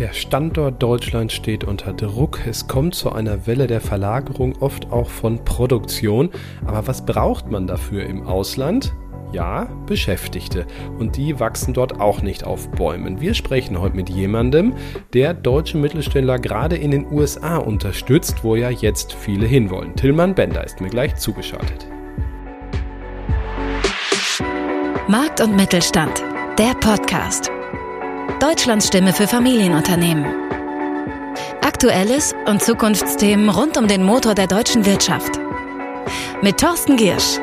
Der Standort Deutschland steht unter Druck. Es kommt zu einer Welle der Verlagerung, oft auch von Produktion. Aber was braucht man dafür im Ausland? Ja, Beschäftigte. Und die wachsen dort auch nicht auf Bäumen. Wir sprechen heute mit jemandem, der deutsche Mittelständler gerade in den USA unterstützt, wo ja jetzt viele hinwollen. Tillmann Bender ist mir gleich zugeschaltet. Markt und Mittelstand, der Podcast. Deutschlands Stimme für Familienunternehmen. Aktuelles und Zukunftsthemen rund um den Motor der deutschen Wirtschaft. Mit Thorsten Giersch.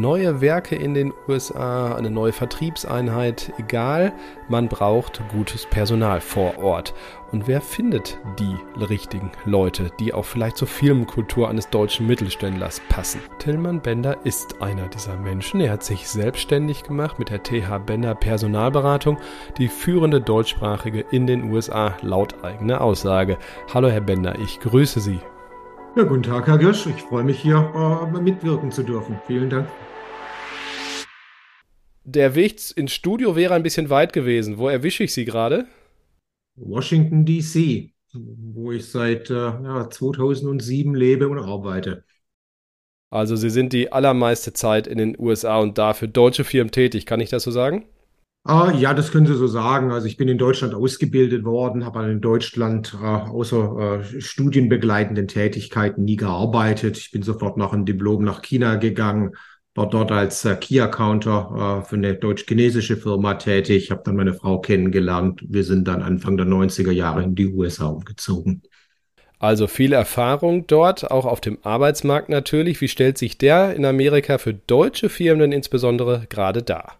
Neue Werke in den USA, eine neue Vertriebseinheit, egal, man braucht gutes Personal vor Ort. Und wer findet die richtigen Leute, die auch vielleicht zur Firmenkultur eines deutschen Mittelständlers passen? Tillmann Bender ist einer dieser Menschen. Er hat sich selbstständig gemacht mit der TH Bender Personalberatung, die führende deutschsprachige in den USA laut eigener Aussage. Hallo Herr Bender, ich grüße Sie. Ja, guten Tag, Herr Girsch. Ich freue mich hier äh, mitwirken zu dürfen. Vielen Dank. Der Weg ins Studio wäre ein bisschen weit gewesen. Wo erwische ich Sie gerade? Washington, D.C., wo ich seit äh, ja, 2007 lebe und arbeite. Also Sie sind die allermeiste Zeit in den USA und da für deutsche Firmen tätig. Kann ich das so sagen? Ah, ja, das können Sie so sagen. Also ich bin in Deutschland ausgebildet worden, habe in Deutschland äh, außer äh, studienbegleitenden Tätigkeiten nie gearbeitet. Ich bin sofort nach einem Diplom nach China gegangen, war dort als äh, Key-Accounter äh, für eine deutsch-chinesische Firma tätig, habe dann meine Frau kennengelernt. Wir sind dann Anfang der 90er Jahre in die USA umgezogen. Also viel Erfahrung dort, auch auf dem Arbeitsmarkt natürlich. Wie stellt sich der in Amerika für deutsche Firmen insbesondere gerade dar?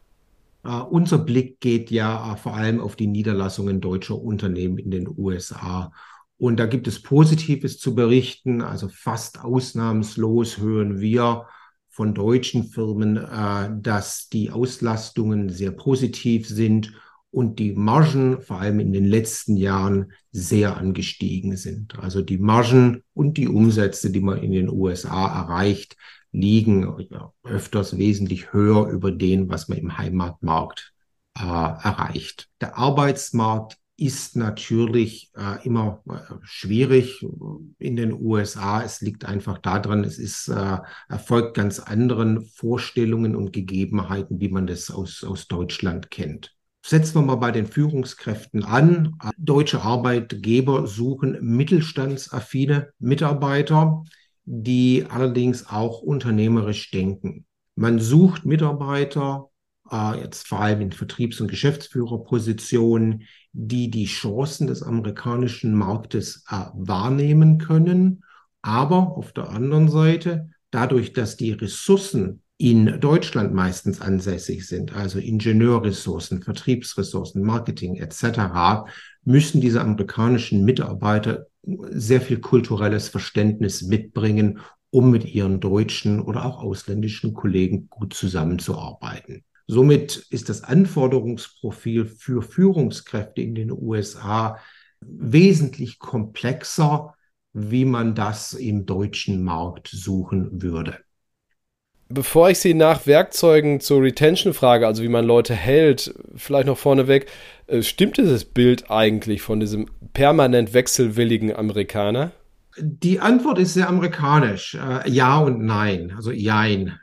Uh, unser Blick geht ja uh, vor allem auf die Niederlassungen deutscher Unternehmen in den USA. Und da gibt es Positives zu berichten. Also fast ausnahmslos hören wir von deutschen Firmen, uh, dass die Auslastungen sehr positiv sind und die Margen vor allem in den letzten Jahren sehr angestiegen sind. Also die Margen und die Umsätze, die man in den USA erreicht, liegen ja, öfters wesentlich höher über den, was man im Heimatmarkt äh, erreicht. Der Arbeitsmarkt ist natürlich äh, immer äh, schwierig in den USA. Es liegt einfach daran, es ist äh, erfolgt ganz anderen Vorstellungen und Gegebenheiten, wie man das aus, aus Deutschland kennt. Setzen wir mal bei den Führungskräften an. Deutsche Arbeitgeber suchen mittelstandsaffine Mitarbeiter die allerdings auch unternehmerisch denken. Man sucht Mitarbeiter, äh, jetzt vor allem in Vertriebs- und Geschäftsführerpositionen, die die Chancen des amerikanischen Marktes äh, wahrnehmen können. Aber auf der anderen Seite, dadurch, dass die Ressourcen in Deutschland meistens ansässig sind, also Ingenieurressourcen, Vertriebsressourcen, Marketing etc., müssen diese amerikanischen Mitarbeiter sehr viel kulturelles Verständnis mitbringen, um mit ihren deutschen oder auch ausländischen Kollegen gut zusammenzuarbeiten. Somit ist das Anforderungsprofil für Führungskräfte in den USA wesentlich komplexer, wie man das im deutschen Markt suchen würde. Bevor ich Sie nach Werkzeugen zur Retention frage, also wie man Leute hält, vielleicht noch vorneweg, äh, stimmt dieses Bild eigentlich von diesem permanent wechselwilligen Amerikaner? Die Antwort ist sehr amerikanisch. Äh, ja und nein. Also jein.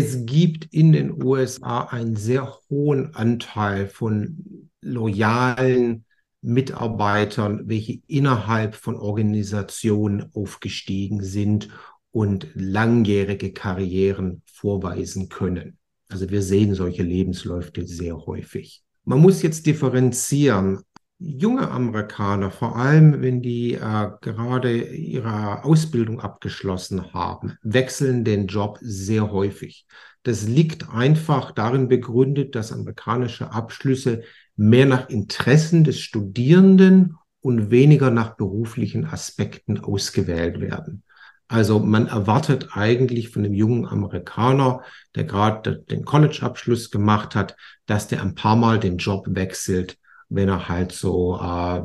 Es gibt in den USA einen sehr hohen Anteil von loyalen Mitarbeitern, welche innerhalb von Organisationen aufgestiegen sind und langjährige Karrieren vorweisen können. Also wir sehen solche Lebensläufe sehr häufig. Man muss jetzt differenzieren. Junge Amerikaner, vor allem wenn die äh, gerade ihre Ausbildung abgeschlossen haben, wechseln den Job sehr häufig. Das liegt einfach darin begründet, dass amerikanische Abschlüsse mehr nach Interessen des Studierenden und weniger nach beruflichen Aspekten ausgewählt werden. Also man erwartet eigentlich von einem jungen Amerikaner, der gerade den College-Abschluss gemacht hat, dass der ein paar Mal den Job wechselt, wenn er halt so äh,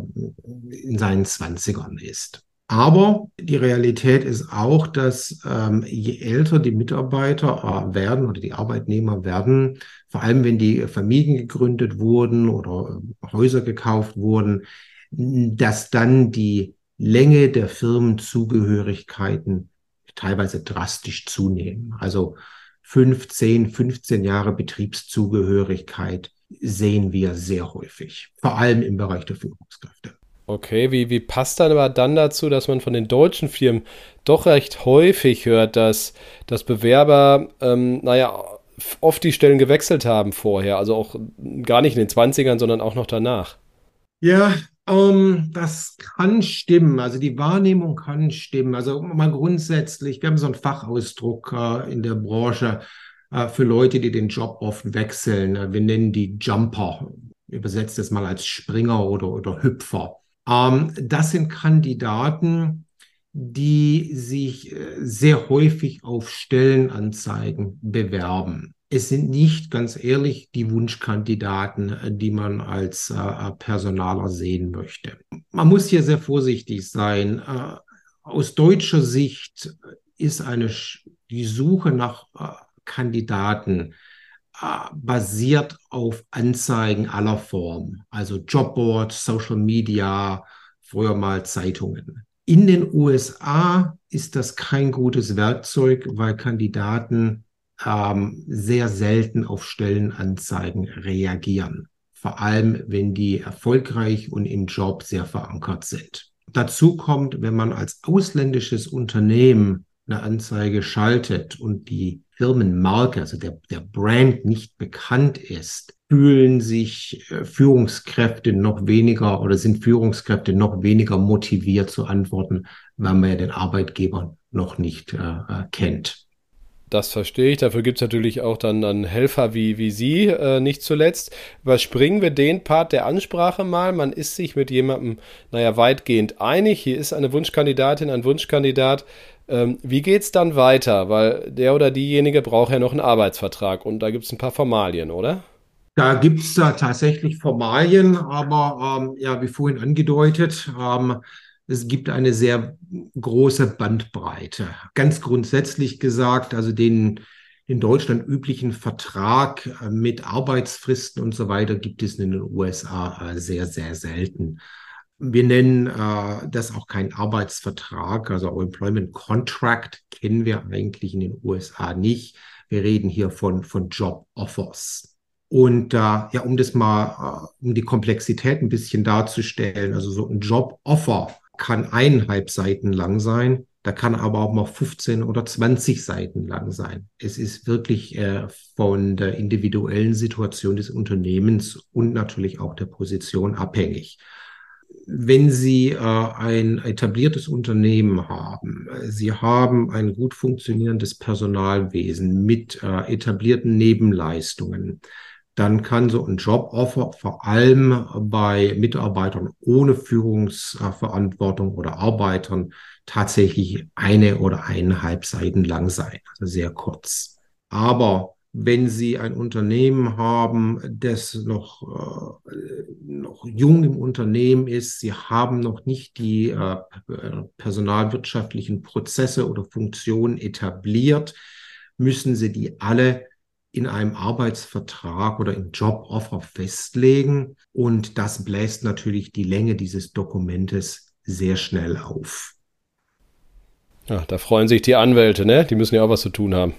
in seinen Zwanzigern ist. Aber die Realität ist auch, dass ähm, je älter die Mitarbeiter äh, werden oder die Arbeitnehmer werden, vor allem wenn die Familien gegründet wurden oder äh, Häuser gekauft wurden, dass dann die Länge der Firmenzugehörigkeiten teilweise drastisch zunehmen. Also 15, 15 Jahre Betriebszugehörigkeit sehen wir sehr häufig, vor allem im Bereich der Führungskräfte. Okay, wie, wie passt dann aber dann dazu, dass man von den deutschen Firmen doch recht häufig hört, dass, dass Bewerber, ähm, naja, oft die Stellen gewechselt haben vorher, also auch gar nicht in den 20ern, sondern auch noch danach? Ja, ähm, das kann stimmen. Also die Wahrnehmung kann stimmen. Also mal grundsätzlich, wir haben so einen Fachausdruck äh, in der Branche äh, für Leute, die den Job oft wechseln. Wir nennen die Jumper. Übersetzt es mal als Springer oder, oder Hüpfer. Ähm, das sind Kandidaten, die sich äh, sehr häufig auf Stellenanzeigen bewerben. Es sind nicht, ganz ehrlich, die Wunschkandidaten, äh, die man als äh, Personaler sehen möchte. Man muss hier sehr vorsichtig sein. Äh, aus deutscher Sicht ist eine, die Suche nach äh, Kandidaten äh, basiert auf Anzeigen aller Formen, also Jobboards, Social Media, früher mal Zeitungen. In den USA ist das kein gutes Werkzeug, weil Kandidaten ähm, sehr selten auf Stellenanzeigen reagieren. Vor allem, wenn die erfolgreich und im Job sehr verankert sind. Dazu kommt, wenn man als ausländisches Unternehmen eine Anzeige schaltet und die Firmenmarke, also der, der Brand nicht bekannt ist, fühlen sich äh, Führungskräfte noch weniger oder sind Führungskräfte noch weniger motiviert zu antworten, weil man ja den Arbeitgeber noch nicht äh, äh kennt. Das verstehe ich. Dafür gibt es natürlich auch dann, dann Helfer wie, wie Sie, äh, nicht zuletzt. Überspringen wir den Part der Ansprache mal. Man ist sich mit jemandem, naja, weitgehend einig. Hier ist eine Wunschkandidatin, ein Wunschkandidat. Ähm, wie es dann weiter? Weil der oder diejenige braucht ja noch einen Arbeitsvertrag und da gibt es ein paar Formalien, oder? Da gibt es tatsächlich Formalien, aber ähm, ja, wie vorhin angedeutet, ähm, es gibt eine sehr große Bandbreite. Ganz grundsätzlich gesagt, also den in Deutschland üblichen Vertrag äh, mit Arbeitsfristen und so weiter gibt es in den USA äh, sehr, sehr selten. Wir nennen äh, das auch kein Arbeitsvertrag, also Employment Contract kennen wir eigentlich in den USA nicht. Wir reden hier von, von Job Offers. Und äh, ja, um das mal, äh, um die Komplexität ein bisschen darzustellen, also so ein Job Offer kann eineinhalb Seiten lang sein, da kann aber auch mal 15 oder 20 Seiten lang sein. Es ist wirklich äh, von der individuellen Situation des Unternehmens und natürlich auch der Position abhängig wenn Sie äh, ein etabliertes Unternehmen haben, Sie haben ein gut funktionierendes Personalwesen mit äh, etablierten Nebenleistungen, dann kann so ein Joboffer vor allem bei Mitarbeitern ohne Führungsverantwortung oder Arbeitern tatsächlich eine oder eineinhalb Seiten lang sein, also sehr kurz. Aber wenn Sie ein Unternehmen haben, das noch, äh, noch jung im Unternehmen ist, Sie haben noch nicht die äh, personalwirtschaftlichen Prozesse oder Funktionen etabliert, müssen Sie die alle in einem Arbeitsvertrag oder im Joboffer festlegen. Und das bläst natürlich die Länge dieses Dokumentes sehr schnell auf. Ja, da freuen sich die Anwälte, ne? Die müssen ja auch was zu tun haben.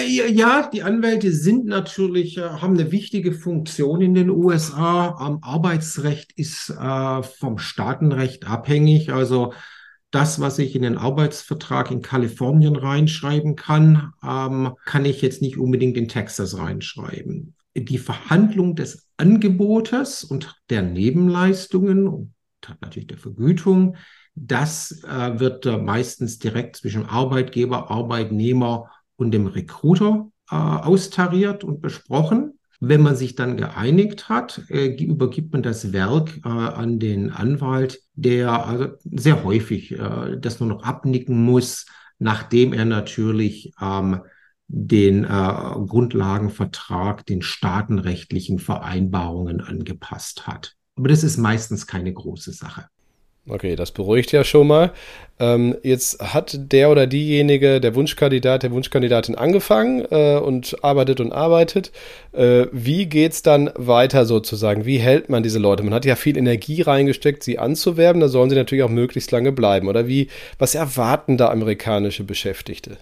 Äh, ja, die Anwälte sind natürlich, äh, haben eine wichtige Funktion in den USA. Arbeitsrecht ist äh, vom Staatenrecht abhängig. Also das, was ich in den Arbeitsvertrag in Kalifornien reinschreiben kann, ähm, kann ich jetzt nicht unbedingt in Texas reinschreiben. Die Verhandlung des Angebotes und der Nebenleistungen und natürlich der Vergütung, das äh, wird äh, meistens direkt zwischen Arbeitgeber, Arbeitnehmer und dem Recruiter äh, austariert und besprochen. Wenn man sich dann geeinigt hat, äh, übergibt man das Werk äh, an den Anwalt, der also sehr häufig äh, das nur noch abnicken muss, nachdem er natürlich ähm, den Grundlagenvertrag, den staatenrechtlichen Vereinbarungen angepasst hat. Aber das ist meistens keine große Sache. Okay, das beruhigt ja schon mal. Ähm, jetzt hat der oder diejenige, der Wunschkandidat, der Wunschkandidatin angefangen äh, und arbeitet und arbeitet. Äh, wie geht's dann weiter sozusagen? Wie hält man diese Leute? Man hat ja viel Energie reingesteckt, sie anzuwerben. Da sollen sie natürlich auch möglichst lange bleiben. Oder wie? Was erwarten da amerikanische Beschäftigte?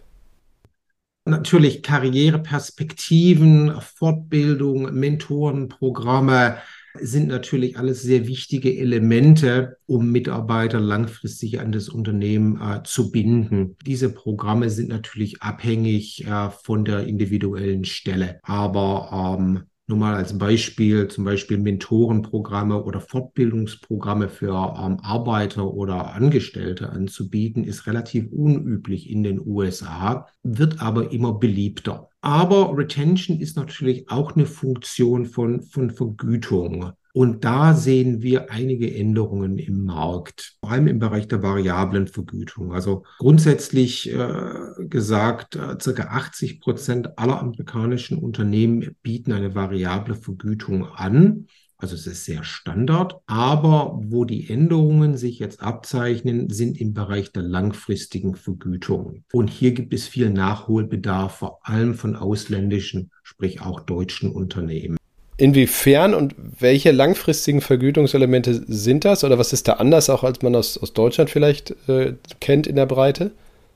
Natürlich Karriereperspektiven, Fortbildung, Mentorenprogramme sind natürlich alles sehr wichtige Elemente, um Mitarbeiter langfristig an das Unternehmen äh, zu binden. Diese Programme sind natürlich abhängig äh, von der individuellen Stelle. Aber ähm, nur mal als Beispiel, zum Beispiel Mentorenprogramme oder Fortbildungsprogramme für ähm, Arbeiter oder Angestellte anzubieten, ist relativ unüblich in den USA, wird aber immer beliebter. Aber Retention ist natürlich auch eine Funktion von, von Vergütung. Und da sehen wir einige Änderungen im Markt, vor allem im Bereich der variablen Vergütung. Also grundsätzlich äh, gesagt, äh, circa 80 Prozent aller amerikanischen Unternehmen bieten eine variable Vergütung an. Also es ist sehr Standard, aber wo die Änderungen sich jetzt abzeichnen, sind im Bereich der langfristigen Vergütung. Und hier gibt es viel Nachholbedarf, vor allem von ausländischen, sprich auch deutschen Unternehmen. Inwiefern und welche langfristigen Vergütungselemente sind das? Oder was ist da anders, auch als man aus, aus Deutschland vielleicht äh, kennt in der Breite?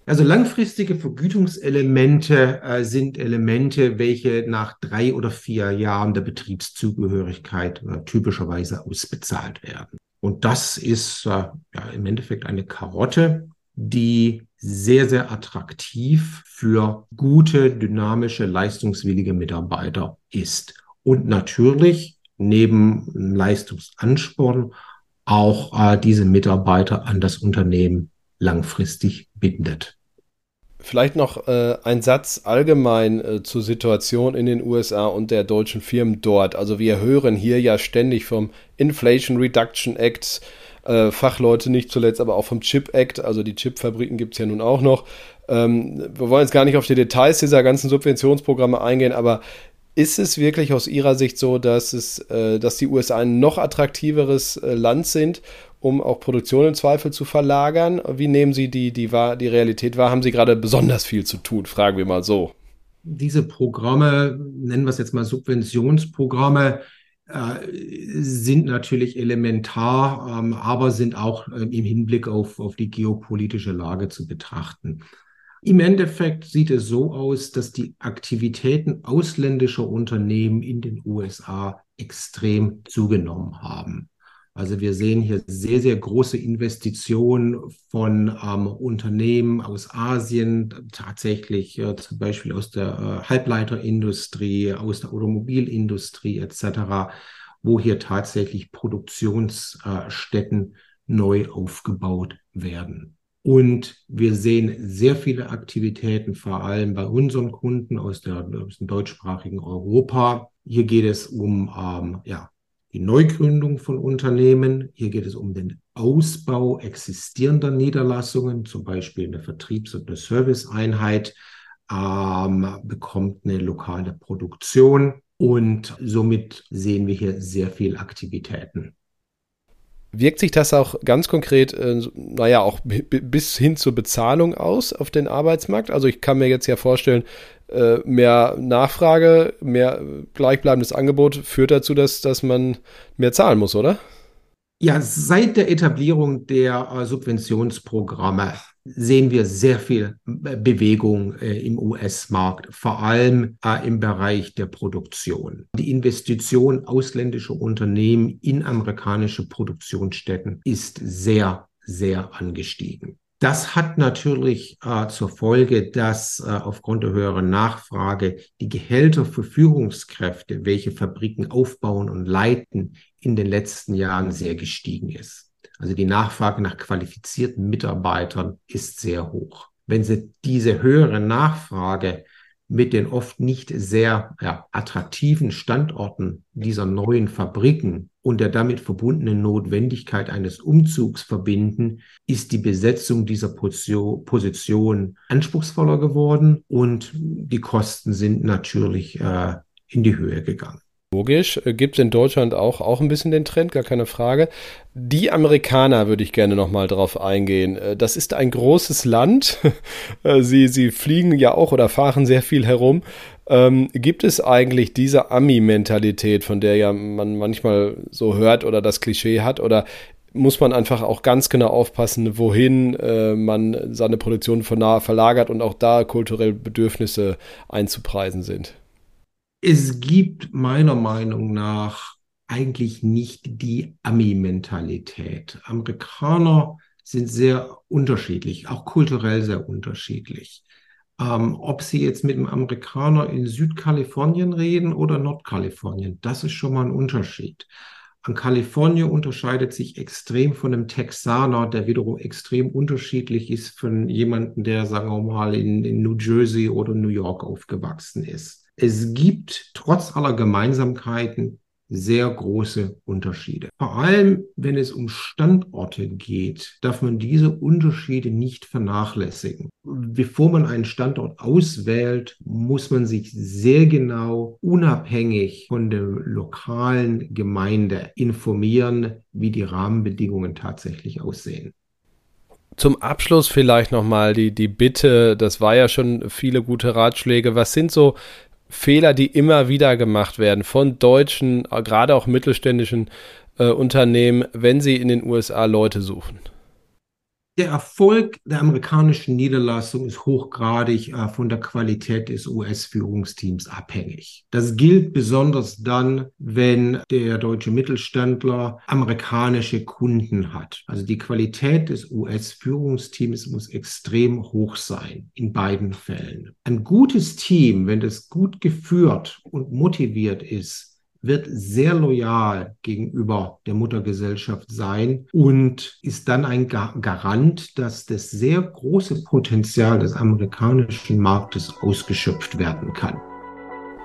Also langfristige Vergütungselemente äh, sind Elemente, welche nach drei oder vier Jahren der Betriebszugehörigkeit äh, typischerweise ausbezahlt werden. Und das ist äh, ja, im Endeffekt eine Karotte, die sehr, sehr attraktiv für gute, dynamische, leistungswillige Mitarbeiter ist und natürlich neben Leistungsansporn auch äh, diese Mitarbeiter an das Unternehmen langfristig bindet. Vielleicht noch äh, ein Satz allgemein äh, zur Situation in den USA und der deutschen Firmen dort. Also wir hören hier ja ständig vom Inflation Reduction Act, äh, Fachleute nicht zuletzt, aber auch vom Chip Act. Also die Chipfabriken gibt es ja nun auch noch. Ähm, wir wollen jetzt gar nicht auf die Details dieser ganzen Subventionsprogramme eingehen, aber ist es wirklich aus Ihrer Sicht so, dass, es, äh, dass die USA ein noch attraktiveres äh, Land sind, um auch Produktion im Zweifel zu verlagern? Wie nehmen Sie die, die, die Realität wahr? Haben Sie gerade besonders viel zu tun? Fragen wir mal so. Diese Programme, nennen wir es jetzt mal Subventionsprogramme, äh, sind natürlich elementar, ähm, aber sind auch äh, im Hinblick auf, auf die geopolitische Lage zu betrachten. Im Endeffekt sieht es so aus, dass die Aktivitäten ausländischer Unternehmen in den USA extrem zugenommen haben. Also wir sehen hier sehr, sehr große Investitionen von ähm, Unternehmen aus Asien, tatsächlich äh, zum Beispiel aus der äh, Halbleiterindustrie, aus der Automobilindustrie etc., wo hier tatsächlich Produktionsstätten neu aufgebaut werden. Und wir sehen sehr viele Aktivitäten, vor allem bei unseren Kunden aus, der, aus dem deutschsprachigen Europa. Hier geht es um ähm, ja, die Neugründung von Unternehmen. Hier geht es um den Ausbau existierender Niederlassungen, zum Beispiel eine Vertriebs- und eine Serviceeinheit ähm, bekommt eine lokale Produktion. Und somit sehen wir hier sehr viel Aktivitäten. Wirkt sich das auch ganz konkret, äh, naja, auch bis hin zur Bezahlung aus auf den Arbeitsmarkt? Also ich kann mir jetzt ja vorstellen, äh, mehr Nachfrage, mehr gleichbleibendes Angebot führt dazu, dass, dass man mehr zahlen muss, oder? Ja, seit der Etablierung der äh, Subventionsprogramme sehen wir sehr viel äh, Bewegung äh, im US-Markt, vor allem äh, im Bereich der Produktion. Die Investition ausländischer Unternehmen in amerikanische Produktionsstätten ist sehr, sehr angestiegen. Das hat natürlich äh, zur Folge, dass äh, aufgrund der höheren Nachfrage die Gehälter für Führungskräfte, welche Fabriken aufbauen und leiten, in den letzten Jahren sehr gestiegen ist. Also die Nachfrage nach qualifizierten Mitarbeitern ist sehr hoch. Wenn Sie diese höhere Nachfrage mit den oft nicht sehr ja, attraktiven Standorten dieser neuen Fabriken und der damit verbundenen Notwendigkeit eines Umzugs verbinden, ist die Besetzung dieser Position anspruchsvoller geworden und die Kosten sind natürlich äh, in die Höhe gegangen. Logisch, äh, gibt es in Deutschland auch, auch ein bisschen den Trend, gar keine Frage. Die Amerikaner würde ich gerne nochmal drauf eingehen. Äh, das ist ein großes Land. Äh, sie, sie fliegen ja auch oder fahren sehr viel herum. Ähm, gibt es eigentlich diese Ami-Mentalität, von der ja man manchmal so hört oder das Klischee hat? Oder muss man einfach auch ganz genau aufpassen, wohin äh, man seine Produktion verlagert und auch da kulturelle Bedürfnisse einzupreisen sind? Es gibt meiner Meinung nach eigentlich nicht die Ami-Mentalität. Amerikaner sind sehr unterschiedlich, auch kulturell sehr unterschiedlich. Ähm, ob Sie jetzt mit einem Amerikaner in Südkalifornien reden oder Nordkalifornien, das ist schon mal ein Unterschied. An Kalifornien unterscheidet sich extrem von einem Texaner, der wiederum extrem unterschiedlich ist von jemandem, der, sagen wir mal, in, in New Jersey oder New York aufgewachsen ist. Es gibt trotz aller Gemeinsamkeiten sehr große Unterschiede. Vor allem, wenn es um Standorte geht, darf man diese Unterschiede nicht vernachlässigen. Bevor man einen Standort auswählt, muss man sich sehr genau, unabhängig von der lokalen Gemeinde informieren, wie die Rahmenbedingungen tatsächlich aussehen. Zum Abschluss vielleicht nochmal die, die Bitte, das war ja schon viele gute Ratschläge. Was sind so Fehler, die immer wieder gemacht werden von deutschen, gerade auch mittelständischen äh, Unternehmen, wenn sie in den USA Leute suchen? Der Erfolg der amerikanischen Niederlassung ist hochgradig äh, von der Qualität des US-Führungsteams abhängig. Das gilt besonders dann, wenn der deutsche Mittelständler amerikanische Kunden hat. Also die Qualität des US-Führungsteams muss extrem hoch sein in beiden Fällen. Ein gutes Team, wenn es gut geführt und motiviert ist, wird sehr loyal gegenüber der Muttergesellschaft sein und ist dann ein Garant, dass das sehr große Potenzial des amerikanischen Marktes ausgeschöpft werden kann.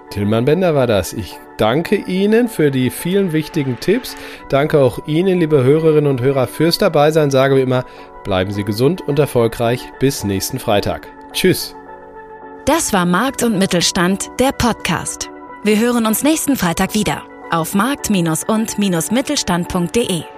Tilman Bender war das. Ich danke Ihnen für die vielen wichtigen Tipps. Danke auch Ihnen, liebe Hörerinnen und Hörer, fürs Dabeisein. Sage wie immer, bleiben Sie gesund und erfolgreich. Bis nächsten Freitag. Tschüss. Das war Markt und Mittelstand, der Podcast. Wir hören uns nächsten Freitag wieder auf markt- und-mittelstand.de.